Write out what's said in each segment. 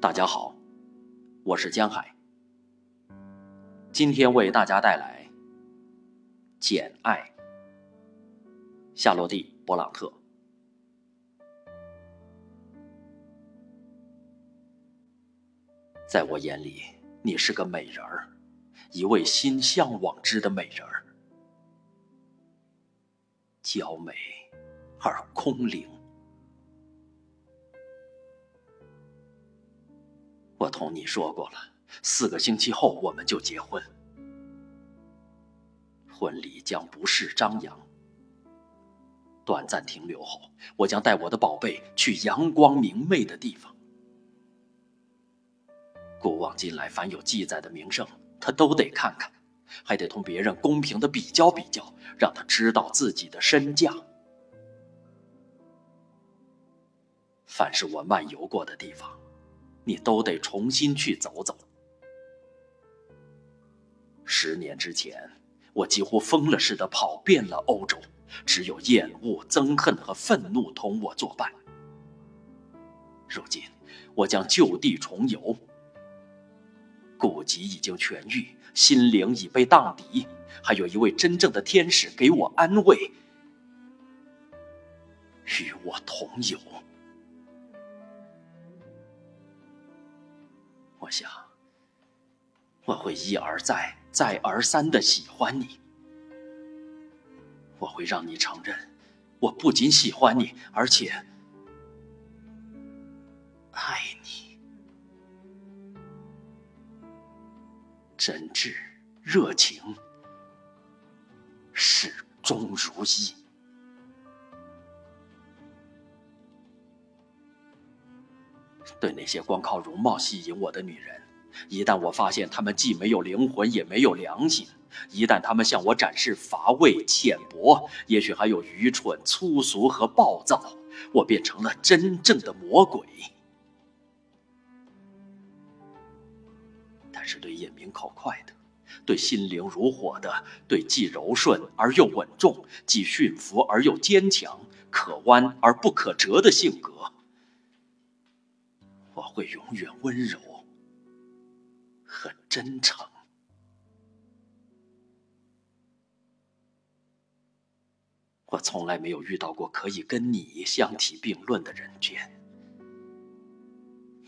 大家好，我是江海。今天为大家带来《简爱》，夏洛蒂·勃朗特。在我眼里，你是个美人儿，一位心向往之的美人儿，娇美而空灵。我同你说过了，四个星期后我们就结婚，婚礼将不是张扬。短暂停留后，我将带我的宝贝去阳光明媚的地方。古往今来，凡有记载的名胜，他都得看看，还得同别人公平的比较比较，让他知道自己的身价。凡是我漫游过的地方。你都得重新去走走。十年之前，我几乎疯了似的跑遍了欧洲，只有厌恶、憎恨和愤怒同我作伴。如今，我将就地重游，骨疾已经痊愈，心灵已被荡涤，还有一位真正的天使给我安慰，与我同游。我想，我会一而再、再而三的喜欢你。我会让你承认，我不仅喜欢你，而且爱你。真挚、热情，始终如一。对那些光靠容貌吸引我的女人，一旦我发现她们既没有灵魂也没有良心，一旦她们向我展示乏味、浅薄，也许还有愚蠢、粗俗和暴躁，我变成了真正的魔鬼。但是对眼明口快的，对心灵如火的，对既柔顺而又稳重，既驯服而又坚强，可弯而不可折的性格。我会永远温柔和真诚。我从来没有遇到过可以跟你相提并论的人间。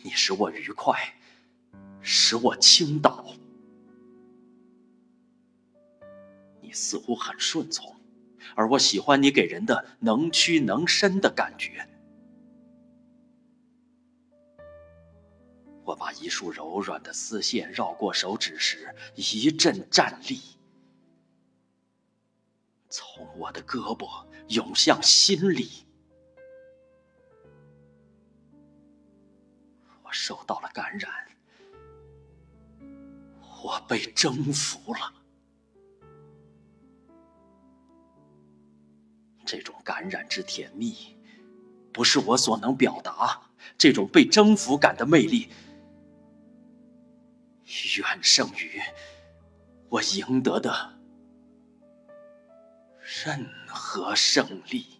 你使我愉快，使我倾倒。你似乎很顺从，而我喜欢你给人的能屈能伸的感觉。我把一束柔软的丝线绕过手指时，一阵战栗，从我的胳膊涌向心里。我受到了感染，我被征服了。这种感染之甜蜜，不是我所能表达。这种被征服感的魅力。远胜于我赢得的任何胜利。